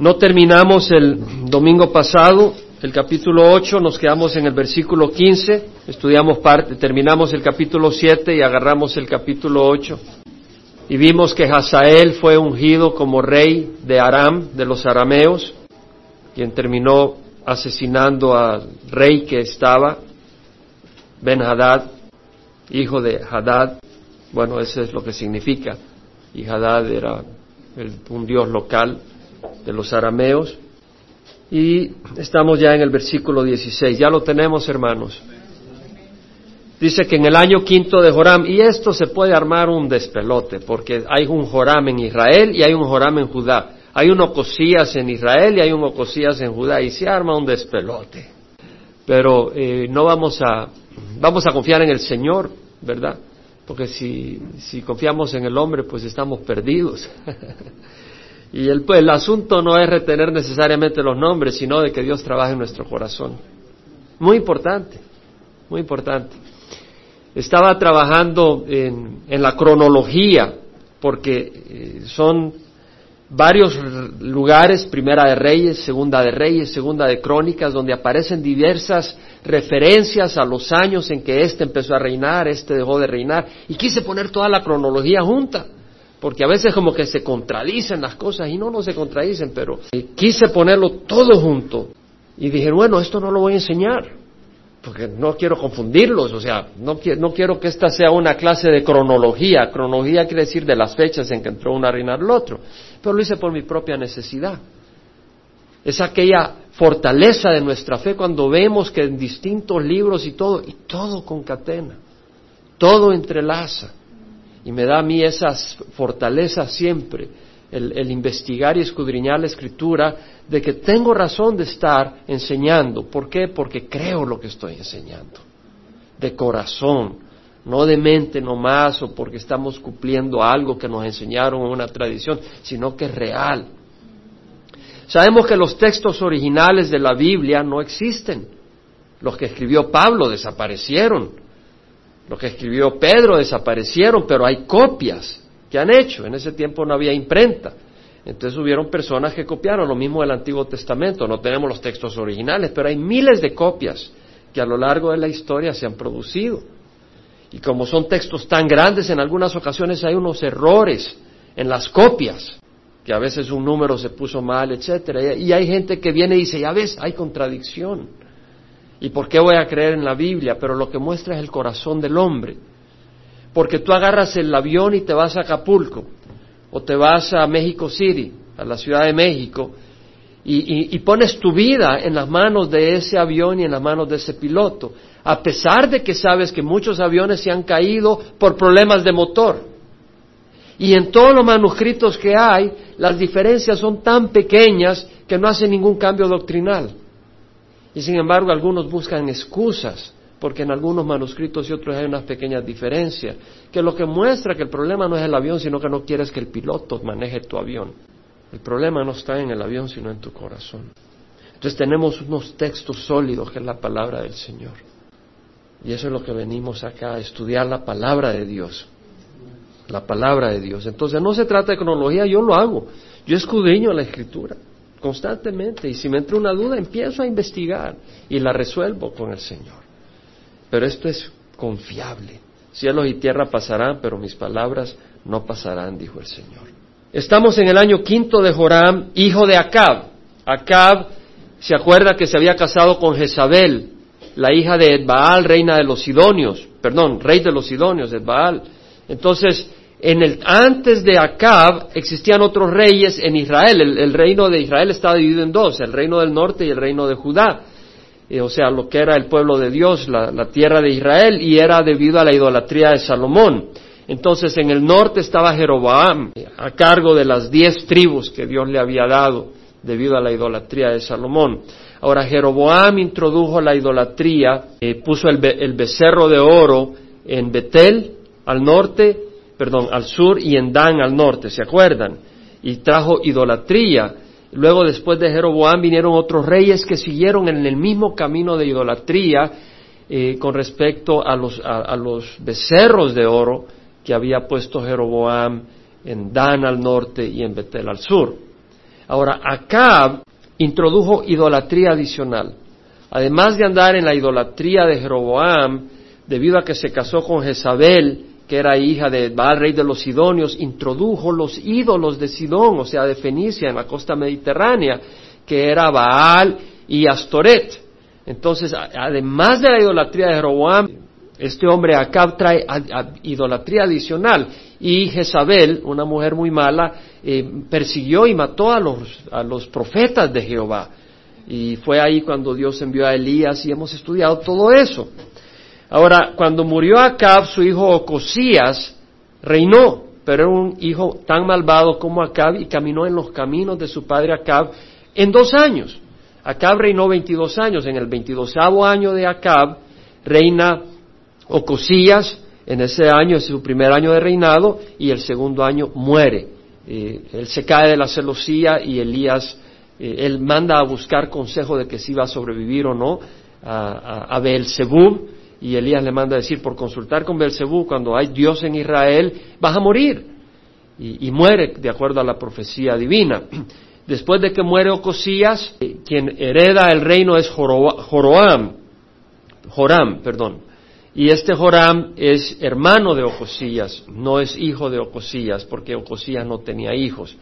No terminamos el domingo pasado el capítulo 8, nos quedamos en el versículo 15, estudiamos parte, terminamos el capítulo 7 y agarramos el capítulo 8. Y vimos que Hazael fue ungido como rey de Aram, de los arameos, quien terminó asesinando al rey que estaba, Ben Hadad, hijo de Hadad. Bueno, eso es lo que significa. Y Hadad era un dios local de los arameos. Y estamos ya en el versículo 16. Ya lo tenemos, hermanos. Dice que en el año quinto de Joram, y esto se puede armar un despelote, porque hay un Joram en Israel y hay un Joram en Judá. Hay un Ocosías en Israel y hay un Ocosías en Judá, y se arma un despelote. Pero eh, no vamos a, vamos a confiar en el Señor, ¿verdad? Porque si, si confiamos en el hombre, pues estamos perdidos. Y el, pues, el asunto no es retener necesariamente los nombres, sino de que Dios trabaje en nuestro corazón. Muy importante, muy importante. Estaba trabajando en, en la cronología, porque eh, son varios lugares, Primera de Reyes, Segunda de Reyes, Segunda de Crónicas, donde aparecen diversas referencias a los años en que éste empezó a reinar, éste dejó de reinar, y quise poner toda la cronología junta porque a veces como que se contradicen las cosas y no, no se contradicen, pero quise ponerlo todo junto y dije, bueno, esto no lo voy a enseñar, porque no quiero confundirlos, o sea, no, no quiero que esta sea una clase de cronología, cronología quiere decir de las fechas en que entró una reina al otro, pero lo hice por mi propia necesidad. Es aquella fortaleza de nuestra fe cuando vemos que en distintos libros y todo, y todo concatena, todo entrelaza. Y me da a mí esa fortaleza siempre, el, investigar y escudriñar la escritura, de que tengo razón de estar enseñando. ¿Por qué? Porque creo lo que estoy enseñando. De corazón, no de mente nomás o porque estamos cumpliendo algo que nos enseñaron en una tradición, sino que es real. Sabemos que los textos originales de la Biblia no existen. Los que escribió Pablo desaparecieron. Lo que escribió Pedro desaparecieron, pero hay copias que han hecho. En ese tiempo no había imprenta. Entonces hubieron personas que copiaron lo mismo del Antiguo Testamento. No tenemos los textos originales, pero hay miles de copias que a lo largo de la historia se han producido. Y como son textos tan grandes, en algunas ocasiones hay unos errores en las copias, que a veces un número se puso mal, etcétera. Y hay gente que viene y dice, ya ves, hay contradicción. ¿Y por qué voy a creer en la Biblia? Pero lo que muestra es el corazón del hombre. Porque tú agarras el avión y te vas a Acapulco, o te vas a México City, a la Ciudad de México, y, pones tu vida en las manos de ese avión y en las manos de ese piloto, a pesar de que sabes que muchos aviones se han caído por problemas de motor. Y en todos los manuscritos que hay, las diferencias son tan pequeñas que no hacen ningún cambio doctrinal. Y sin embargo algunos buscan excusas, porque en algunos manuscritos y otros hay unas pequeñas diferencias, que lo que muestra que el problema no es el avión, sino que no quieres que el piloto maneje tu avión. El problema no está en el avión, sino en tu corazón. Entonces tenemos unos textos sólidos, que es la palabra del Señor. Y eso es lo que venimos acá, a estudiar la palabra de Dios. La palabra de Dios. Entonces no se trata de cronología, yo lo hago. Yo escudriño la escritura constantemente. Y si me entra una duda, empiezo a investigar y la resuelvo con el Señor. Pero esto es confiable. Cielos y tierra pasarán, pero mis palabras no pasarán, dijo el Señor. Estamos en el año quinto de Joram, hijo de Acab. Acab se acuerda que se había casado con Jezabel, la hija de Edbaal, reina de los Sidonios, perdón, rey de los Sidonios, Edbaal. Entonces, en el, antes de Acab existían otros reyes en Israel. El, reino de Israel estaba dividido en dos, el reino del norte y el reino de Judá. Eh, o sea, lo que era el pueblo de Dios, la, tierra de Israel, y era debido a la idolatría de Salomón. Entonces, en el norte estaba Jeroboam, a cargo de las diez tribus que Dios le había dado debido a la idolatría de Salomón. Ahora, Jeroboam introdujo la idolatría, eh, puso el, el becerro de oro en Betel, al norte, perdón, al sur y en Dan al norte, ¿se acuerdan? Y trajo idolatría. Luego, después de Jeroboam, vinieron otros reyes que siguieron en el mismo camino de idolatría eh, con respecto a los, a, los becerros de oro que había puesto Jeroboam en Dan al norte y en Betel al sur. Ahora, Acab introdujo idolatría adicional. Además de andar en la idolatría de Jeroboam, debido a que se casó con Jezabel, que era hija de Baal, rey de los Sidonios, introdujo los ídolos de Sidón, o sea, de Fenicia, en la costa mediterránea, que era Baal y Astoret. Entonces, además de la idolatría de Jeroboam, este hombre Acab trae idolatría adicional y Jezabel, una mujer muy mala, eh, persiguió y mató a los, a los profetas de Jehová. Y fue ahí cuando Dios envió a Elías y hemos estudiado todo eso. Ahora, cuando murió Acab, su hijo Ocosías reinó, pero era un hijo tan malvado como Acab y caminó en los caminos de su padre Acab en dos años. Acab reinó 22 años. En el 22 año de Acab reina Ocosías, en ese año es su primer año de reinado, y el segundo año muere. Eh, él se cae de la celosía y Elías, eh, él manda a buscar consejo de que si va a sobrevivir o no a, a, y Elías le manda a decir, por consultar con Beelzebub, cuando hay Dios en Israel, vas a morir. Y, muere de acuerdo a la profecía divina. Después de que muere Ocosías, eh, quien hereda el reino es Joroam, Joram, perdón. Y este Joram es hermano de Ocosías, no es hijo de Ocosías, porque Ocosías no tenía hijos.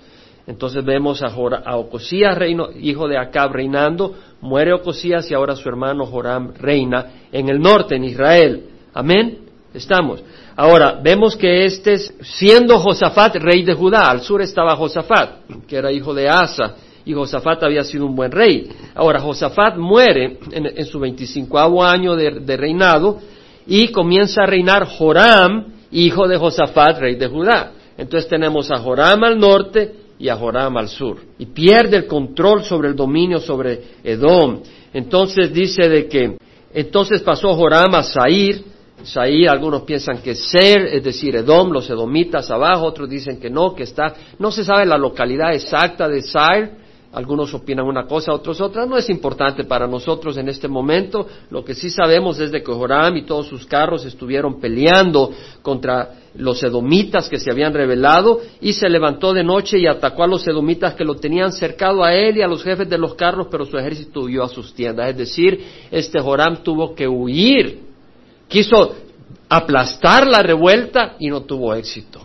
Entonces vemos a, a Ocosías, reino, hijo de Acab, reinando, muere Ocosías y ahora su hermano Joram reina en el norte, en Israel. Amén. Estamos. Ahora, vemos que este, siendo Josafat rey de Judá, al sur estaba Josafat, que era hijo de Asa, y Josafat había sido un buen rey. Ahora, Josafat muere en, su 25 año de reinado, y comienza a reinar Joram, hijo de Josafat, rey de Judá. Entonces tenemos a Joram al norte y a Joram al sur. Y pierde el control sobre el dominio sobre Edom. Entonces dice de que, entonces pasó Joram a Sair, Sair, algunos piensan que Ser, es decir, Edom, los edomitas abajo, otros dicen que no, que está, no se sabe la localidad exacta de Sair, algunos opinan una cosa, otros otra. No es importante para nosotros en este momento. Lo que sí sabemos es de que Joram y todos sus carros estuvieron peleando contra los edomitas que se habían rebelado y se levantó de noche y atacó a los edomitas que lo tenían cercado a él y a los jefes de los carros, pero su ejército huyó a sus tiendas. Es decir, este Joram tuvo que huir. Quiso aplastar la revuelta y no tuvo éxito.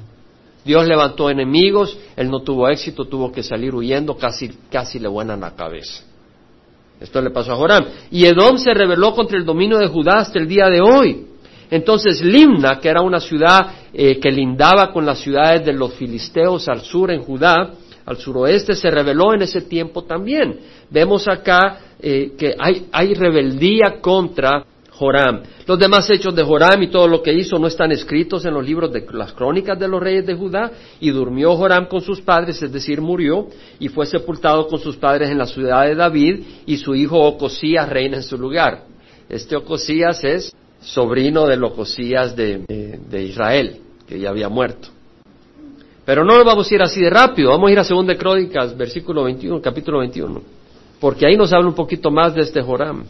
Dios levantó enemigos, él no tuvo éxito, tuvo que salir huyendo, casi, casi le buenan la cabeza. Esto le pasó a Joram. Y Edom se rebeló contra el dominio de Judá hasta el día de hoy. Entonces Limna, que era una ciudad eh, que lindaba con las ciudades de los filisteos al sur en Judá, al suroeste, se rebeló en ese tiempo también. Vemos acá eh, que hay, hay rebeldía contra Joram. Los demás hechos de Joram y todo lo que hizo no están escritos en los libros de las crónicas de los reyes de Judá. Y durmió Joram con sus padres, es decir, murió, y fue sepultado con sus padres en la ciudad de David, y su hijo Ocosías reina en su lugar. Este Ocosías es sobrino del Ocosías de, de Israel, que ya había muerto. Pero no lo vamos a ir así de rápido, vamos a ir a 2 Crónicas, versículo 21, capítulo 21, porque ahí nos habla un poquito más de este Joram.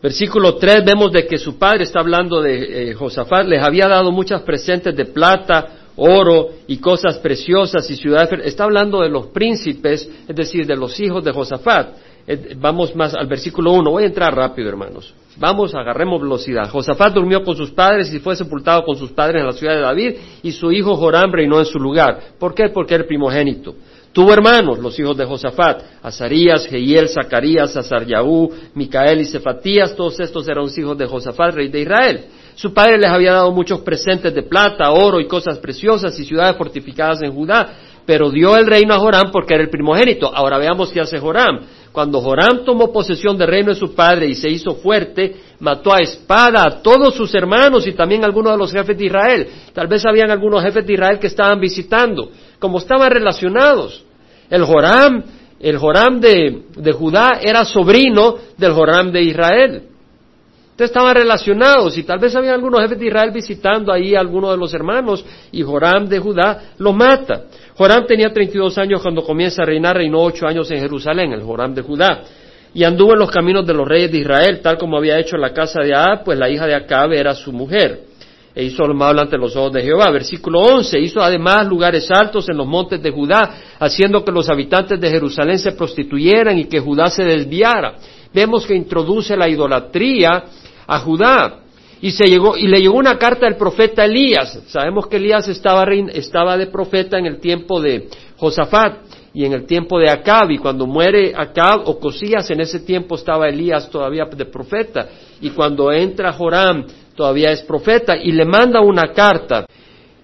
Versículo 3 vemos de que su padre está hablando de eh, Josafat, les había dado muchas presentes de plata, oro y cosas preciosas y ciudades. Está hablando de los príncipes, es decir, de los hijos de Josafat. Eh, vamos más al versículo 1. Voy a entrar rápido, hermanos. Vamos, agarremos velocidad. Josafat durmió con sus padres y fue sepultado con sus padres en la ciudad de David y su hijo Joram reinó en su lugar. ¿Por qué? Porque era primogénito. Tuvo hermanos, los hijos de Josafat, Azarías, Jehiel, Zacarías, Azaryaú, Micael y Cefatías, todos estos eran hijos de Josafat, rey de Israel. Su padre les había dado muchos presentes de plata, oro y cosas preciosas y ciudades fortificadas en Judá, pero dio el reino a Joram porque era el primogénito. Ahora veamos qué hace Joram. Cuando Joram tomó posesión del reino de su padre y se hizo fuerte, mató a espada a todos sus hermanos y también a algunos de los jefes de Israel. Tal vez habían algunos jefes de Israel que estaban visitando, como estaban relacionados. El Joram, el Joram de, de Judá era sobrino del Joram de Israel. Entonces estaban relacionados y tal vez había algunos jefes de Israel visitando ahí a algunos de los hermanos y Joram de Judá lo mata. Joram tenía 32 años cuando comienza a reinar, reinó ocho años en Jerusalén, el Joram de Judá. Y anduvo en los caminos de los reyes de Israel, tal como había hecho en la casa de Ahab, pues la hija de Acab era su mujer. e hizo lo malo ante los ojos de Jehová. Versículo 11, hizo además lugares altos en los montes de Judá, haciendo que los habitantes de Jerusalén se prostituyeran y que Judá se desviara. Vemos que introduce la idolatría a Judá. Y, se llegó, y le llegó una carta del profeta Elías. Sabemos que Elías estaba, estaba de profeta en el tiempo de Josafat y en el tiempo de Acab, y cuando muere Acab o Cosías, en ese tiempo estaba Elías todavía de profeta, y cuando entra Joram, todavía es profeta, y le manda una carta.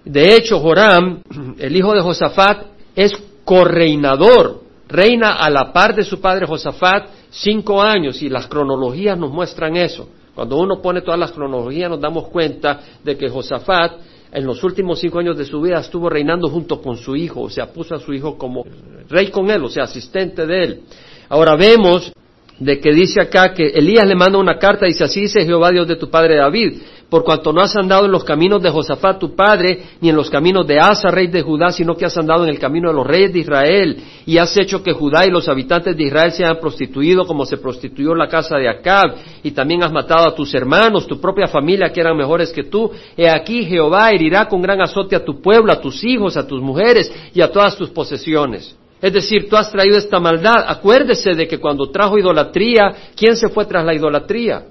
De hecho, Joram, el hijo de Josafat, es correinador, reina a la par de su padre Josafat cinco años, y las cronologías nos muestran eso. Cuando uno pone todas las cronologías nos damos cuenta de que Josafat en los últimos cinco años de su vida estuvo reinando junto con su hijo, o sea, puso a su hijo como rey con él, o sea, asistente de él. Ahora vemos de que dice acá que Elías le manda una carta y dice, así dice Jehová Dios de tu padre David, por cuanto no has andado en los caminos de Josafat tu padre, ni en los caminos de Asa, rey de Judá, sino que has andado en el camino de los reyes de Israel, y has hecho que Judá y los habitantes de Israel se hayan prostituido como se prostituyó la casa de Acab, y también has matado a tus hermanos, tu propia familia que eran mejores que tú. He aquí Jehová herirá con gran azote a tu pueblo, a tus hijos, a tus mujeres y a todas tus posesiones. Es decir, tú has traído esta maldad. Acuérdese de que cuando trajo idolatría, ¿quién se fue tras la idolatría?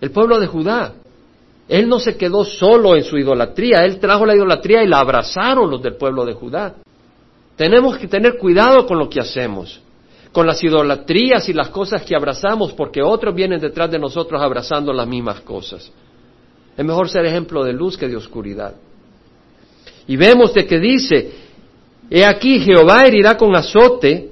El pueblo de Judá. Él no se quedó solo en su idolatría, él trajo la idolatría y la abrazaron los del pueblo de Judá. Tenemos que tener cuidado con lo que hacemos, con las idolatrías y las cosas que abrazamos, porque otros vienen detrás de nosotros abrazando las mismas cosas. Es mejor ser ejemplo de luz que de oscuridad. Y vemos de que dice, he aquí Jehová herirá con azote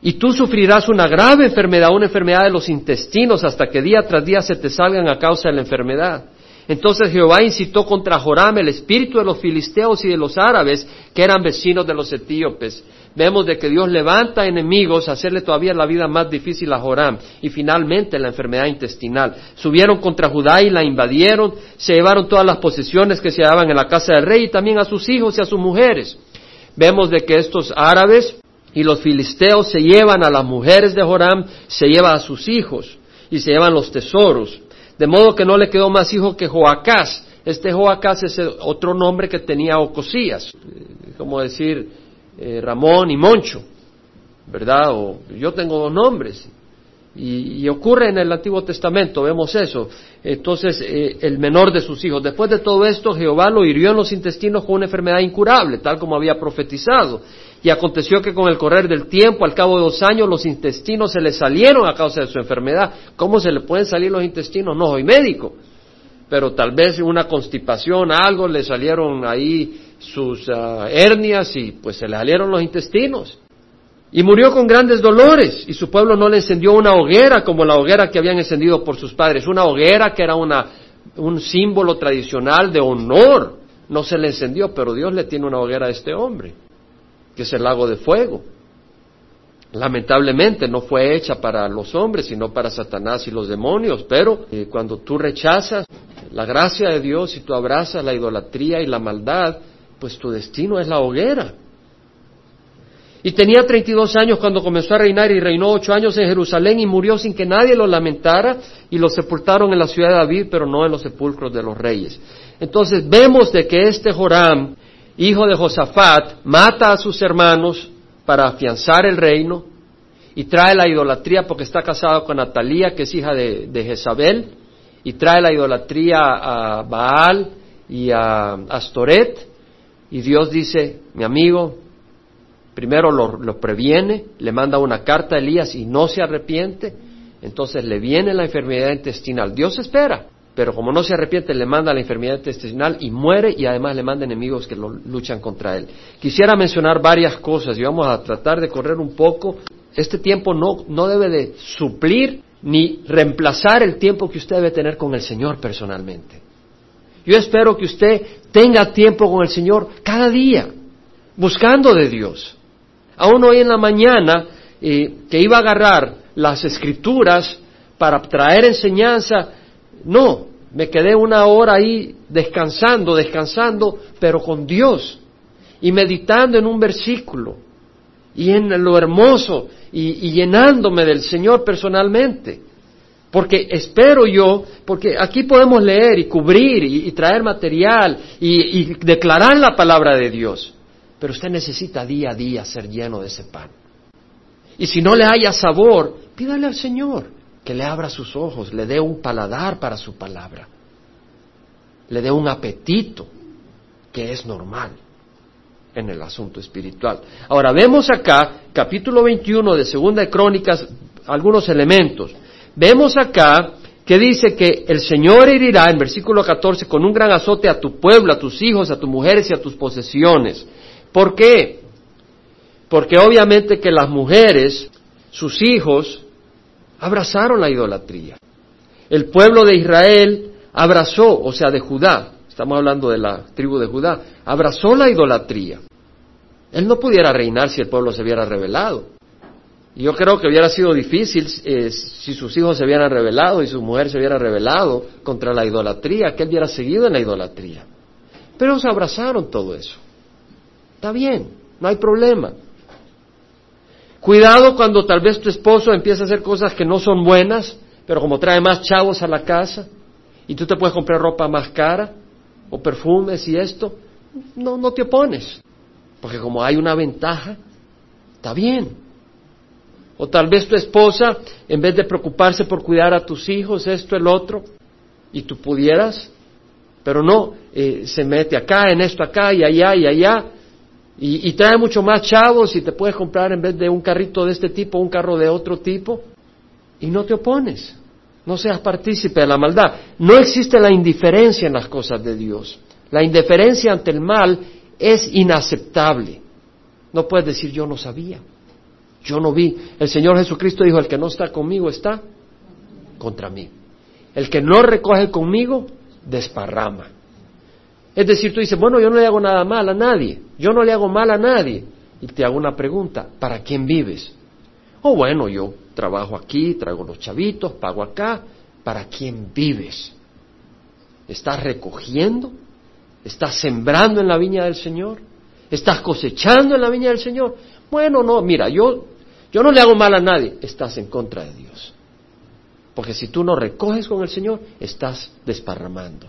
y tú sufrirás una grave enfermedad, una enfermedad de los intestinos, hasta que día tras día se te salgan a causa de la enfermedad. Entonces Jehová incitó contra Joram el espíritu de los filisteos y de los árabes, que eran vecinos de los etíopes. Vemos de que Dios levanta enemigos a hacerle todavía la vida más difícil a Joram. Y finalmente la enfermedad intestinal. Subieron contra Judá y la invadieron, se llevaron todas las posesiones que se hallaban en la casa del rey y también a sus hijos y a sus mujeres. Vemos de que estos árabes y los filisteos se llevan a las mujeres de Joram, se llevan a sus hijos y se llevan los tesoros. De modo que no le quedó más hijo que Joacás. Este Joacás es otro nombre que tenía Ocosías, eh, como decir eh, Ramón y Moncho, ¿verdad? O yo tengo dos nombres. Y, ocurre en el Antiguo Testamento, vemos eso. Entonces, eh, el menor de sus hijos. Después de todo esto, Jehová lo hirió en los intestinos con una enfermedad incurable, tal como había profetizado. Y aconteció que con el correr del tiempo, al cabo de dos años, los intestinos se le salieron a causa de su enfermedad. ¿Cómo se le pueden salir los intestinos? No soy médico, pero tal vez una constipación, algo, le salieron ahí sus ah, hernias y pues se le salieron los intestinos. Y murió con grandes dolores, y su pueblo no le encendió una hoguera como la hoguera que habían encendido por sus padres, una hoguera que era una, un símbolo tradicional de honor. No se le encendió, pero Dios le tiene una hoguera a este hombre que es el lago de fuego. Lamentablemente no fue hecha para los hombres, sino para Satanás y los demonios, pero eh, cuando tú rechazas la gracia de Dios y tú abrazas la idolatría y la maldad, pues tu destino es la hoguera. Y tenía 32 años cuando comenzó a reinar y reinó ocho años en Jerusalén y murió sin que nadie lo lamentara y lo sepultaron en la ciudad de David, pero no en los sepulcros de los reyes. Entonces vemos de que este Joram hijo de Josafat, mata a sus hermanos para afianzar el reino y trae la idolatría porque está casado con Natalía, que es hija de, Jezabel, y trae la idolatría a Baal y a Astoret, y Dios dice, mi amigo, primero lo, previene, le manda una carta a Elías y no se arrepiente, entonces le viene la enfermedad intestinal. Dios espera, pero como no se arrepiente, le manda la enfermedad intestinal y muere y además le manda enemigos que lo luchan contra él. Quisiera mencionar varias cosas y vamos a tratar de correr un poco. Este tiempo no, no debe de suplir ni reemplazar el tiempo que usted debe tener con el Señor personalmente. Yo espero que usted tenga tiempo con el Señor cada día, buscando de Dios. Aún hoy en la mañana, eh, que iba a agarrar las escrituras para traer enseñanza, no, me quedé una hora ahí descansando, descansando, pero con Dios y meditando en un versículo y en lo hermoso y, llenándome del Señor personalmente. Porque espero yo, porque aquí podemos leer y cubrir y, traer material y, y declarar la palabra de Dios. Pero usted necesita día a día ser lleno de ese pan. Y si no le haya sabor, pídale al Señor que le abra sus ojos, le dé un paladar para su palabra, le dé un apetito que es normal en el asunto espiritual. Ahora vemos acá, capítulo 21 de Segunda de Crónicas, algunos elementos. Vemos acá que dice que el Señor herirá, en versículo 14, con un gran azote a tu pueblo, a tus hijos, a tus mujeres y a tus posesiones. ¿Por qué? Porque obviamente que las mujeres, sus hijos, abrazaron la idolatría. El pueblo de Israel abrazó, o sea, de Judá, estamos hablando de la tribu de Judá, abrazó la idolatría. Él no pudiera reinar si el pueblo se hubiera rebelado. Y yo creo que hubiera sido difícil eh, si sus hijos se hubieran rebelado y su mujer se hubiera rebelado contra la idolatría, que él hubiera seguido en la idolatría. Pero ellos abrazaron todo eso. Está bien, no hay problema. Cuidado cuando tal vez tu esposo empieza a hacer cosas que no son buenas, pero como trae más chavos a la casa y tú te puedes comprar ropa más cara o perfumes y esto, no, no te opones, porque como hay una ventaja, está bien. O tal vez tu esposa, en vez de preocuparse por cuidar a tus hijos, esto, el otro, y tú pudieras, pero no, eh, se mete acá, en esto, acá y allá y allá, y, trae mucho más chavos y te puedes comprar en vez de un carrito de este tipo, un carro de otro tipo, y no te opones. No seas partícipe de la maldad. No existe la indiferencia en las cosas de Dios. La indiferencia ante el mal es inaceptable. No puedes decir yo no sabía, yo no vi. El Señor Jesucristo dijo, el que no está conmigo está contra mí. El que no recoge conmigo, desparrama. Es decir, tú dices, bueno, yo no le hago nada mal a nadie, yo no le hago mal a nadie. Y te hago una pregunta, ¿para quién vives? Oh, bueno, yo trabajo aquí, traigo los chavitos, pago acá. ¿Para quién vives? ¿Estás recogiendo? ¿Estás sembrando en la viña del Señor? ¿Estás cosechando en la viña del Señor? Bueno, no, mira, yo, yo no le hago mal a nadie, estás en contra de Dios. Porque si tú no recoges con el Señor, estás desparramando.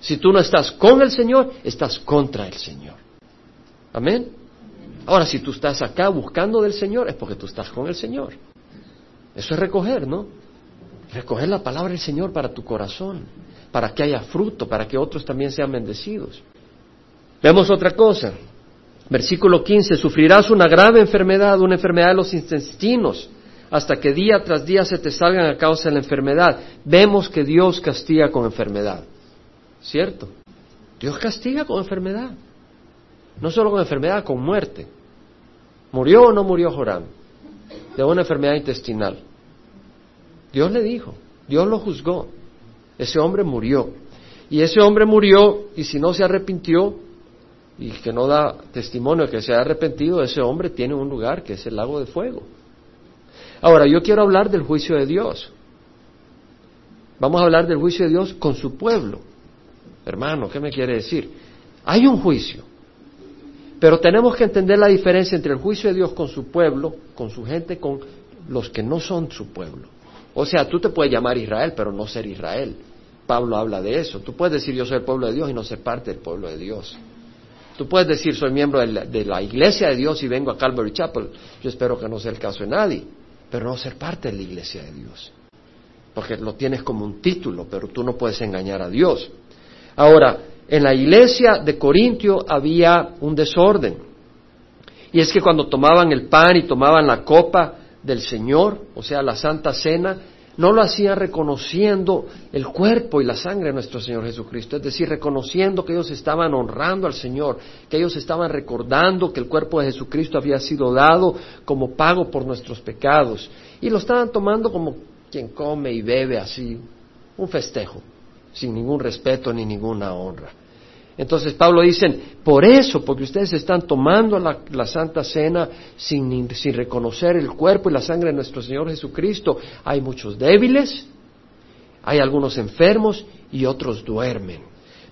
Si tú no estás con el Señor, estás contra el Señor. Amén. Ahora, si tú estás acá buscando del Señor, es porque tú estás con el Señor. Eso es recoger, ¿no? Recoger la palabra del Señor para tu corazón, para que haya fruto, para que otros también sean bendecidos. Vemos otra cosa. Versículo 15, sufrirás una grave enfermedad, una enfermedad de los intestinos, hasta que día tras día se te salgan a causa de la enfermedad. Vemos que Dios castiga con enfermedad. ¿Cierto? Dios castiga con enfermedad. No solo con enfermedad, con muerte. ¿Murió o no murió Joram? De una enfermedad intestinal. Dios le dijo, Dios lo juzgó. Ese hombre murió. Y ese hombre murió y si no se arrepintió y que no da testimonio que se ha arrepentido, ese hombre tiene un lugar que es el lago de fuego. Ahora, yo quiero hablar del juicio de Dios. Vamos a hablar del juicio de Dios con su pueblo. Hermano, ¿qué me quiere decir? Hay un juicio, pero tenemos que entender la diferencia entre el juicio de Dios con su pueblo, con su gente, con los que no son su pueblo. O sea, tú te puedes llamar Israel, pero no ser Israel. Pablo habla de eso. Tú puedes decir yo soy el pueblo de Dios y no ser parte del pueblo de Dios. Tú puedes decir soy miembro de la, de la, iglesia de Dios y vengo a Calvary Chapel. Yo espero que no sea el caso de nadie, pero no ser parte de la iglesia de Dios. Porque lo tienes como un título, pero tú no puedes engañar a Dios. Ahora, en la iglesia de Corintio había un desorden. Y es que cuando tomaban el pan y tomaban la copa del Señor, o sea, la Santa Cena, no lo hacían reconociendo el cuerpo y la sangre de nuestro Señor Jesucristo, es decir, reconociendo que ellos estaban honrando al Señor, que ellos estaban recordando que el cuerpo de Jesucristo había sido dado como pago por nuestros pecados, y lo estaban tomando como quien come y bebe así, un festejo sin ningún respeto ni ninguna honra. Entonces Pablo dice, por eso, porque ustedes están tomando la, Santa Cena sin, sin reconocer el cuerpo y la sangre de nuestro Señor Jesucristo, hay muchos débiles, hay algunos enfermos y otros duermen.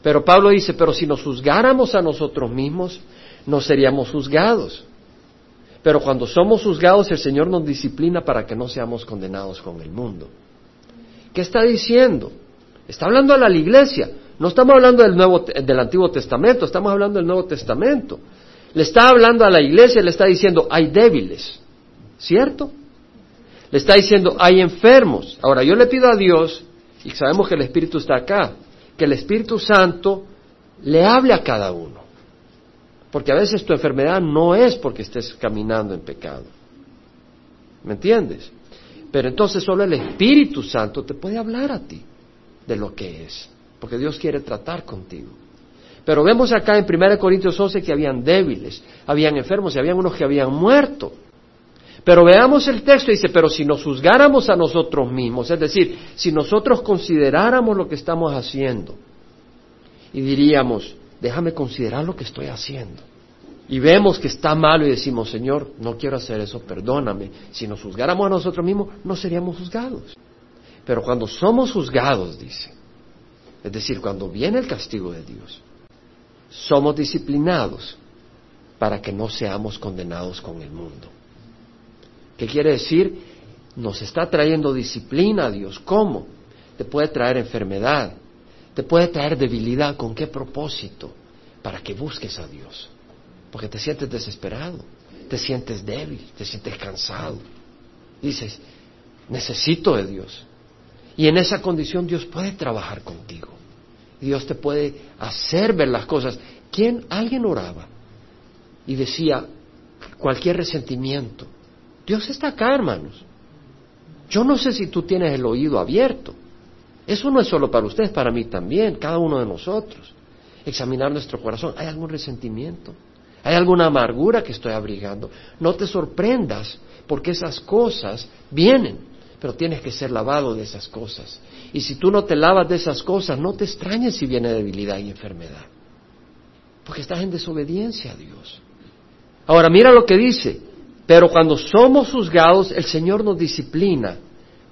Pero Pablo dice, pero si nos juzgáramos a nosotros mismos, no seríamos juzgados. Pero cuando somos juzgados, el Señor nos disciplina para que no seamos condenados con el mundo. ¿Qué está diciendo? Está hablando a la iglesia. No estamos hablando del, Nuevo, del Antiguo Testamento, estamos hablando del Nuevo Testamento. Le está hablando a la iglesia, le está diciendo, hay débiles, ¿cierto? Le está diciendo, hay enfermos. Ahora, yo le pido a Dios, y sabemos que el Espíritu está acá, que el Espíritu Santo le hable a cada uno. Porque a veces tu enfermedad no es porque estés caminando en pecado. ¿Me entiendes? Pero entonces solo el Espíritu Santo te puede hablar a ti de lo que es, porque Dios quiere tratar contigo. Pero vemos acá en 1 Corintios 11 que habían débiles, habían enfermos y habían unos que habían muerto. Pero veamos el texto dice, pero si nos juzgáramos a nosotros mismos, es decir, si nosotros consideráramos lo que estamos haciendo y diríamos, déjame considerar lo que estoy haciendo. Y vemos que está malo y decimos, Señor, no quiero hacer eso, perdóname. Si nos juzgáramos a nosotros mismos, no seríamos juzgados. Pero cuando somos juzgados, dice, es decir, cuando viene el castigo de Dios, somos disciplinados para que no seamos condenados con el mundo. ¿Qué quiere decir? Nos está trayendo disciplina a Dios. ¿Cómo? Te puede traer enfermedad, te puede traer debilidad. ¿Con qué propósito? Para que busques a Dios. Porque te sientes desesperado, te sientes débil, te sientes cansado. Dices, necesito de Dios. Y en esa condición Dios puede trabajar contigo. Dios te puede hacer ver las cosas. ¿Quién? Alguien oraba y decía cualquier resentimiento. Dios está acá, hermanos. Yo no sé si tú tienes el oído abierto. Eso no es solo para ustedes, para mí también, cada uno de nosotros. Examinar nuestro corazón. ¿Hay algún resentimiento? ¿Hay alguna amargura que estoy abrigando? No te sorprendas porque esas cosas vienen, pero tienes que ser lavado de esas cosas. Y si tú no te lavas de esas cosas, no te extrañes si viene debilidad y enfermedad. Porque estás en desobediencia a Dios. Ahora mira lo que dice. Pero cuando somos juzgados, el Señor nos disciplina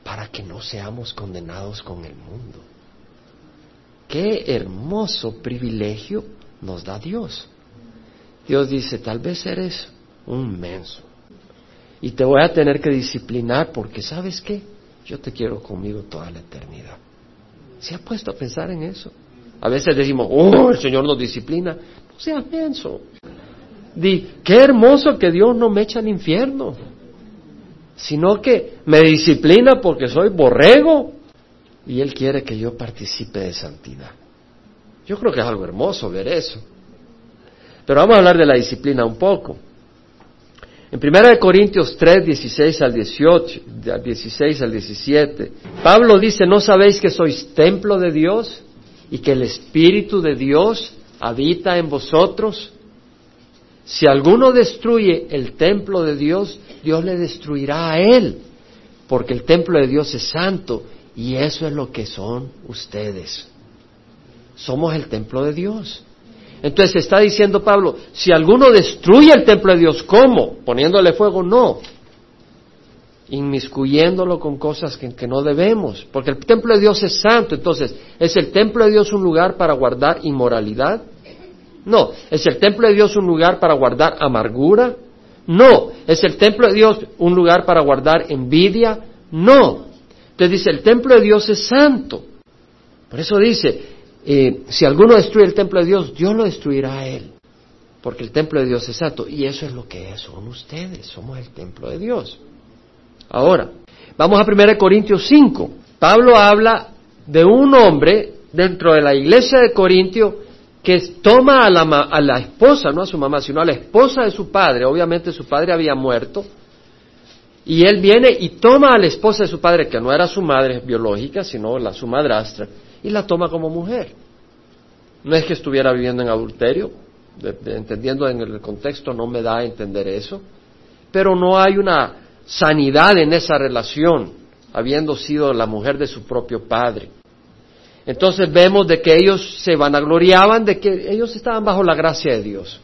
para que no seamos condenados con el mundo. Qué hermoso privilegio nos da Dios. Dios dice, tal vez eres un menso y te voy a tener que disciplinar porque sabes qué, yo te quiero conmigo toda la eternidad. ¿Se ha puesto a pensar en eso? A veces decimos, oh, el Señor nos disciplina. No seas menso. Di, qué hermoso que Dios no me echa al infierno, sino que me disciplina porque soy borrego y Él quiere que yo participe de santidad. Yo creo que es algo hermoso ver eso. Pero vamos a hablar de la disciplina un poco. En 1 Corintios 3, 16 al 18, 16 al 17, Pablo dice, ¿no sabéis que sois templo de Dios y que el Espíritu de Dios habita en vosotros? Si alguno destruye el templo de Dios, Dios le destruirá a él, porque el templo de Dios es santo y eso es lo que son ustedes. Somos el templo de Dios. Entonces está diciendo Pablo, si alguno destruye el templo de Dios, ¿cómo? Poniéndole fuego, no. Inmiscuyéndolo con cosas que, que, no debemos, porque el templo de Dios es santo. Entonces, ¿es el templo de Dios un lugar para guardar inmoralidad? No. ¿Es el templo de Dios un lugar para guardar amargura? No. ¿Es el templo de Dios un lugar para guardar envidia? No. Entonces dice, el templo de Dios es santo. Por eso dice, eh, si alguno destruye el templo de Dios, Dios lo destruirá a él. Porque el templo de Dios es santo. Y eso es lo que son ustedes. Somos el templo de Dios. Ahora, vamos a 1 Corintios 5. Pablo habla de un hombre dentro de la iglesia de Corintio que toma a la, a la esposa, no a su mamá, sino a la esposa de su padre. Obviamente su padre había muerto. Y él viene y toma a la esposa de su padre, que no era su madre biológica, sino la, su madrastra, y la toma como mujer. No es que estuviera viviendo en adulterio, entendiendo en el contexto no me da a entender eso, pero no hay una sanidad en esa relación, habiendo sido la mujer de su propio padre. Entonces vemos de que ellos se vanagloriaban de que ellos estaban bajo la gracia de Dios.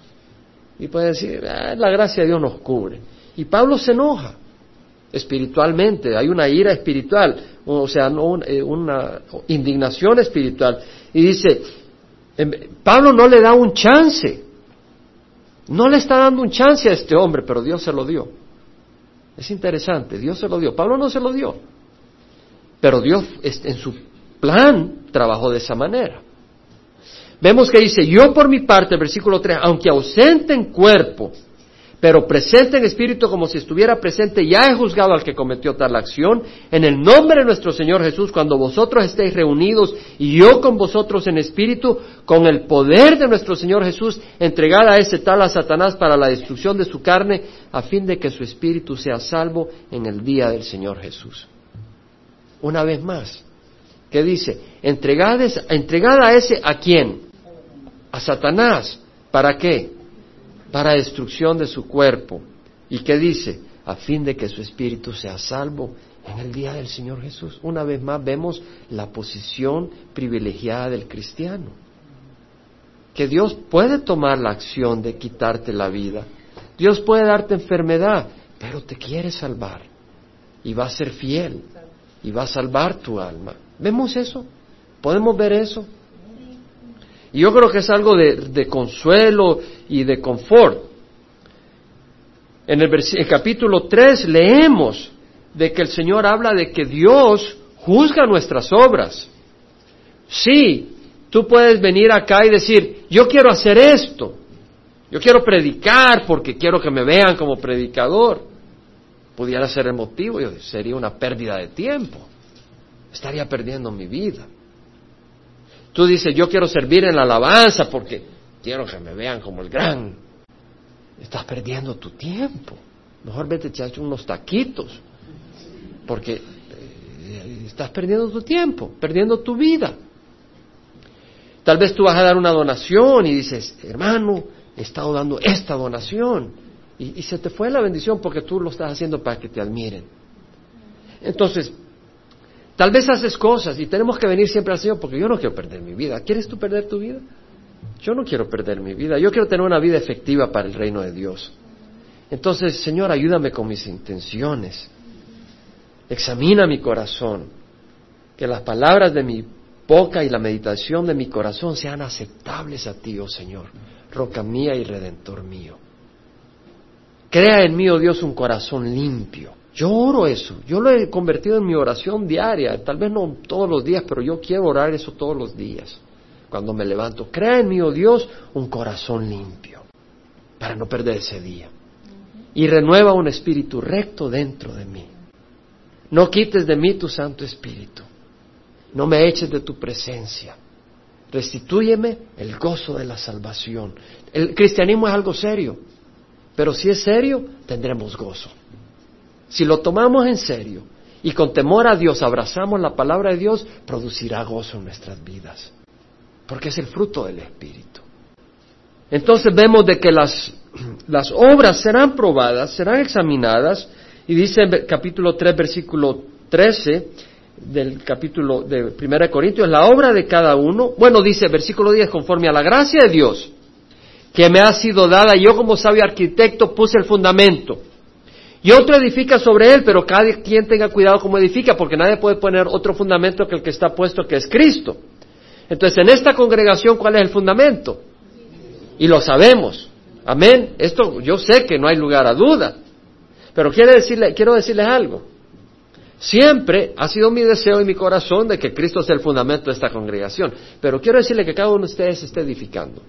Y pueden decir, ah, la gracia de Dios nos cubre. Y Pablo se enoja espiritualmente, hay una ira espiritual o sea, eh, una indignación espiritual. Y dice, em, Pablo no le da un chance, no le está dando un chance a este hombre, pero Dios se lo dio. Es interesante, Dios se lo dio, Pablo no se lo dio. Pero Dios en su plan trabajó de esa manera. Vemos que dice, yo por mi parte, versículo 3, aunque ausente en cuerpo, pero presente en espíritu como si estuviera presente, ya he juzgado al que cometió tal acción, en el nombre de nuestro Señor Jesús, cuando vosotros estéis reunidos y yo con vosotros en espíritu, con el poder de nuestro Señor Jesús, entregad a ese tal a Satanás para la destrucción de su carne, a fin de que su espíritu sea salvo en el día del Señor Jesús. Una vez más, ¿qué dice? Entregad, entregad a ese a quién? A Satanás. ¿Para qué? Para destrucción de su cuerpo. ¿Y qué dice? A fin de que su espíritu sea salvo en el día del Señor Jesús. Una vez más vemos la posición privilegiada del cristiano. Que Dios puede tomar la acción de quitarte la vida. Dios puede darte enfermedad, pero te quiere salvar. Y va a ser fiel. Y va a salvar tu alma. ¿Vemos eso? ¿Podemos ver eso? Y yo creo que es algo de, consuelo y de confort. En el, capítulo 3 leemos de que el Señor habla de que Dios juzga nuestras obras. Sí, tú puedes venir acá y decir, yo quiero hacer esto, yo quiero predicar porque quiero que me vean como predicador. Pudiera ser el motivo, sería una pérdida de tiempo. Estaría perdiendo mi vida. Tú dices, yo quiero servir en la alabanza porque quiero que me vean como el gran. Estás perdiendo tu tiempo. Mejor vete echar unos taquitos. Porque eh, estás perdiendo tu tiempo, perdiendo tu vida. Tal vez tú vas a dar una donación y dices, hermano, he estado dando esta donación. Y, y se te fue la bendición porque tú lo estás haciendo para que te admiren. Entonces, Tal vez haces cosas y tenemos que venir siempre al Señor porque yo no quiero perder mi vida. ¿Quieres tú perder tu vida? Yo no quiero perder mi vida. Yo quiero tener una vida efectiva para el reino de Dios. Entonces, Señor, ayúdame con mis intenciones. Examina mi corazón. Que las palabras de mi boca y la meditación de mi corazón sean aceptables a ti, oh Señor, roca mía y redentor mío. Crea en mí, oh Dios, un corazón limpio yo oro eso, yo lo he convertido en mi oración diaria, tal vez no todos los días, pero yo quiero orar eso todos los días, cuando me levanto. Crea en mí, oh Dios, un corazón limpio, para no perder ese día. Y renueva un espíritu recto dentro de mí. No quites de mí tu Santo Espíritu. No me eches de tu presencia. Restitúyeme el gozo de la salvación. El cristianismo es algo serio, pero si es serio, tendremos gozo. Si lo tomamos en serio y con temor a Dios abrazamos la palabra de Dios, producirá gozo en nuestras vidas, porque es el fruto del Espíritu. Entonces vemos de que las, las obras serán probadas, serán examinadas, y dice en capítulo 3, versículo 13 del capítulo de 1 Corintios, la obra de cada uno, bueno, dice versículo 10, conforme a la gracia de Dios que me ha sido dada, yo como sabio arquitecto puse el fundamento y otro edifica sobre él, pero cada quien tenga cuidado como edifica, porque nadie puede poner otro fundamento que el que está puesto, que es Cristo. Entonces, en esta congregación, ¿cuál es el fundamento? Y lo sabemos. Amén. Esto yo sé que no hay lugar a duda. Pero quiero decirle, quiero decirles algo. Siempre ha sido mi deseo y mi corazón de que Cristo sea el fundamento de esta congregación. Pero quiero decirle que cada uno de ustedes esté edificando.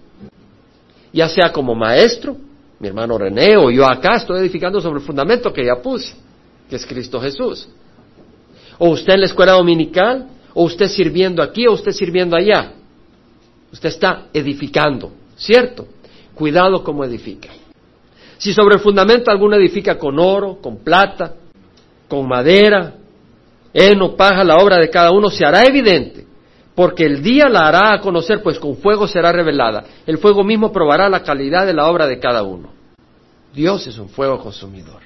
Ya sea como maestro, mi hermano René o yo acá estoy edificando sobre el fundamento que ya puse, que es Cristo Jesús. O usted en la escuela dominical, o usted sirviendo aquí, o usted sirviendo allá. Usted está edificando, ¿cierto? Cuidado como edifica. Si sobre el fundamento alguno edifica con oro, con plata, con madera, heno, paja, la obra de cada uno se hará evidente, porque el día la hará a conocer, pues con fuego será revelada. El fuego mismo probará la calidad de la obra de cada uno. Dios es un fuego consumidor.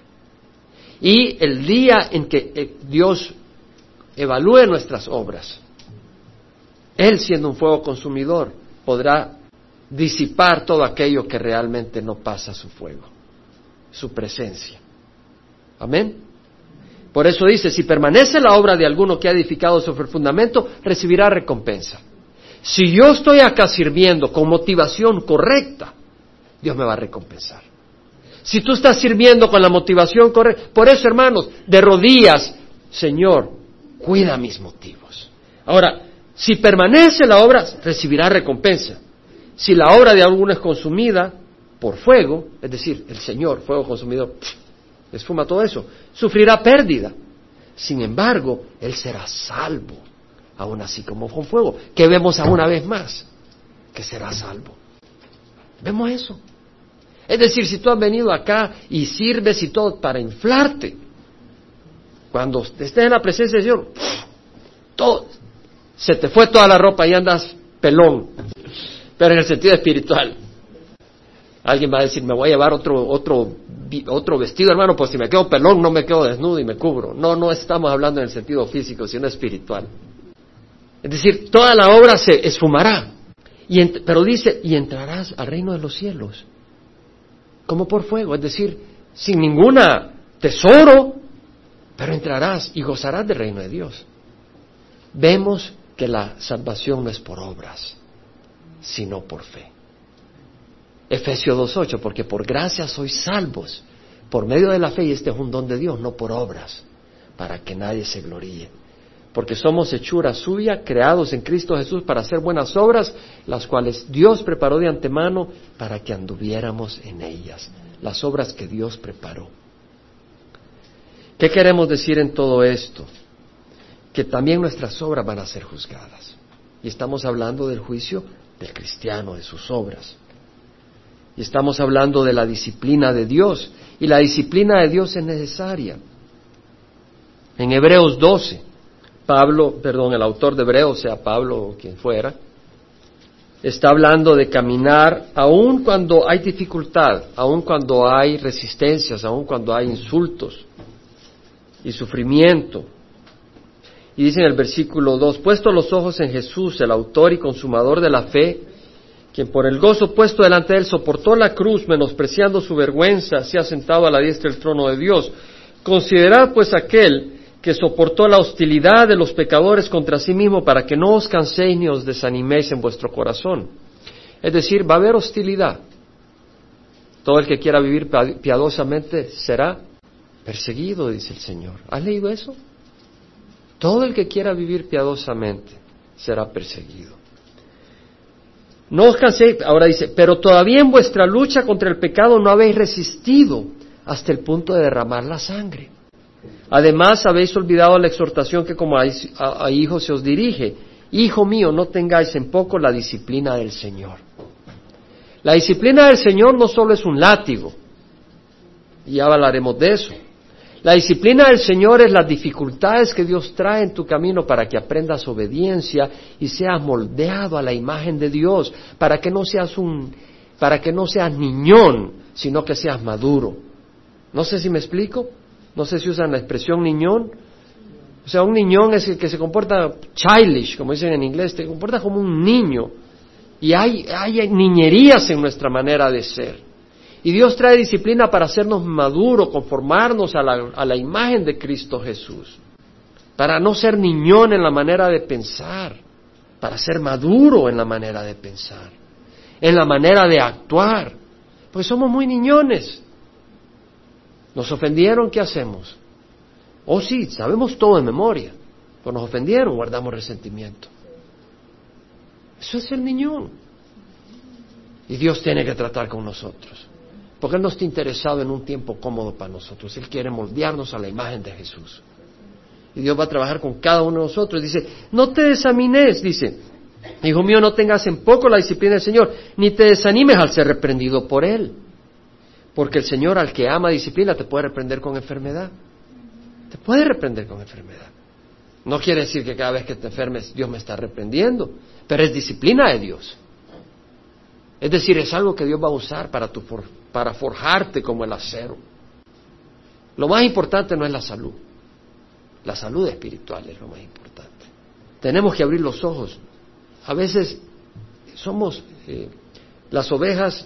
Y el día en que eh, Dios evalúe nuestras obras, Él siendo un fuego consumidor, podrá disipar todo aquello que realmente no pasa su fuego, su presencia. Amén. Por eso dice, si permanece la obra de alguno que ha edificado sobre el fundamento, recibirá recompensa. Si yo estoy acá sirviendo con motivación correcta, Dios me va a recompensar. Si tú estás sirviendo con la motivación correcta, por eso hermanos, de rodillas, Señor, cuida mis motivos. Ahora, si permanece la obra, recibirá recompensa. Si la obra de alguno es consumida por fuego, es decir, el Señor, fuego consumidor, esfuma todo eso, sufrirá pérdida. Sin embargo, él será salvo, aún así como con fuego, que vemos a una vez más, que será salvo. Vemos eso. Es decir, si tú has venido acá y sirves y todo para inflarte, cuando estés en la presencia del Señor, todo, se te fue toda la ropa y andas pelón, pero en el sentido espiritual. Alguien va a decir, me voy a llevar otro, otro, otro vestido, hermano, pues si me quedo pelón no me quedo desnudo y me cubro. No, no estamos hablando en el sentido físico, sino espiritual. Es decir, toda la obra se esfumará. Y pero dice, y entrarás al reino de los cielos, como por fuego, es decir, sin ninguna tesoro, pero entrarás y gozarás del reino de Dios. Vemos que la salvación no es por obras, sino por fe. Efesios 2.8, porque por gracia sois salvos, por medio de la fe, y este es un don de Dios, no por obras, para que nadie se gloríe. Porque somos hechura suya, creados en Cristo Jesús para hacer buenas obras, las cuales Dios preparó de antemano para que anduviéramos en ellas, las obras que Dios preparó. ¿Qué queremos decir en todo esto? Que también nuestras obras van a ser juzgadas. Y estamos hablando del juicio del cristiano, de sus obras. Y estamos hablando de la disciplina de Dios. Y la disciplina de Dios es necesaria. En Hebreos 12, Pablo, perdón, el autor de Hebreos, sea Pablo o quien fuera, está hablando de caminar aun cuando hay dificultad, aun cuando hay resistencias, aun cuando hay insultos y sufrimiento. Y dice en el versículo 2, puesto los ojos en Jesús, el autor y consumador de la fe, quien por el gozo puesto delante de él soportó la cruz, menospreciando su vergüenza, se ha sentado a la diestra del trono de Dios. Considerad pues aquel que soportó la hostilidad de los pecadores contra sí mismo para que no os canséis ni os desaniméis en vuestro corazón. Es decir, va a haber hostilidad. Todo el que quiera vivir piadosamente será perseguido, dice el Señor. ¿Has leído eso? Todo el que quiera vivir piadosamente será perseguido. No os canséis, ahora dice, pero todavía en vuestra lucha contra el pecado no habéis resistido hasta el punto de derramar la sangre. Además, habéis olvidado la exhortación que como a, a hijos se os dirige. Hijo mío, no tengáis en poco la disciplina del Señor. La disciplina del Señor no solo es un látigo, y ya hablaremos de eso. La disciplina del Señor es las dificultades que Dios trae en tu camino para que aprendas obediencia y seas moldeado a la imagen de Dios, para que no seas un, para que no seas niñón, sino que seas maduro. No sé si me explico, no sé si usan la expresión niñón. O sea, un niñón es el que se comporta childish, como dicen en inglés, te comporta como un niño. Y hay, hay niñerías en nuestra manera de ser. Y Dios trae disciplina para hacernos maduros, conformarnos a la, imagen de Cristo Jesús, para no ser niñón en la manera de pensar, para ser maduro en la manera de pensar, en la manera de actuar, pues somos muy niñones. Nos ofendieron, ¿qué hacemos? Oh sí, sabemos todo de memoria, pues nos ofendieron, guardamos resentimiento. Eso es el niñón. Y Dios tiene que tratar con nosotros. Porque Él no está interesado en un tiempo cómodo para nosotros. Él quiere moldearnos a la imagen de Jesús. Y Dios va a trabajar con cada uno de nosotros. Dice, no te desamines, dice, hijo mío, no tengas en poco la disciplina del Señor, ni te desanimes al ser reprendido por Él. Porque el Señor al que ama disciplina te puede reprender con enfermedad. Te puede reprender con enfermedad. No quiere decir que cada vez que te enfermes Dios me está reprendiendo, pero es disciplina de Dios. Es decir, es algo que Dios va a usar para, tu para forjarte como el acero. Lo más importante no es la salud. La salud espiritual es lo más importante. Tenemos que abrir los ojos. A veces somos eh, las ovejas.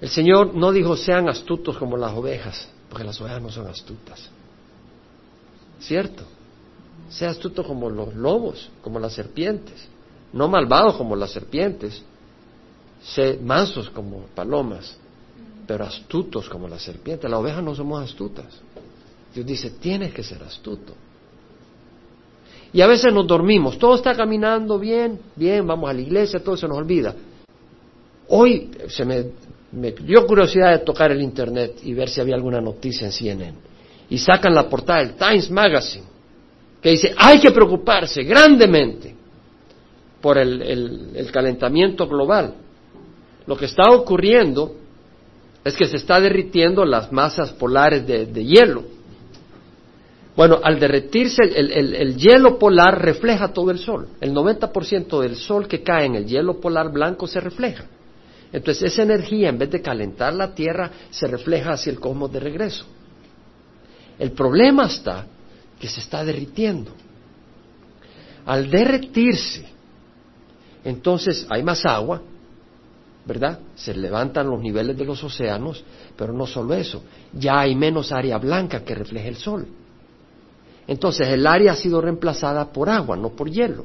El Señor no dijo sean astutos como las ovejas, porque las ovejas no son astutas. ¿Cierto? Sea astuto como los lobos, como las serpientes. No malvado como las serpientes, sé mansos como palomas, pero astutos como la serpiente. Las ovejas no somos astutas. Dios dice, tienes que ser astuto. Y a veces nos dormimos, todo está caminando bien, bien, vamos a la iglesia, todo se nos olvida. Hoy se me, me dio curiosidad de tocar el internet y ver si había alguna noticia en CNN. Y sacan la portada del Times Magazine, que dice, hay que preocuparse grandemente por el, calentamiento global. Lo que está ocurriendo es que se está derritiendo las masas polares de hielo bueno, al derretirse el, hielo polar refleja todo el sol. El 90% del sol que cae en el hielo polar blanco se refleja. Entonces esa energía, en vez de calentar la Tierra, se refleja hacia el cosmos de regreso. El problema está que se está derritiendo. Al derretirse, entonces hay más agua, ¿verdad? Se levantan los niveles de los océanos, pero no solo eso, ya hay menos área blanca que refleje el sol. Entonces el área ha sido reemplazada por agua, no por hielo.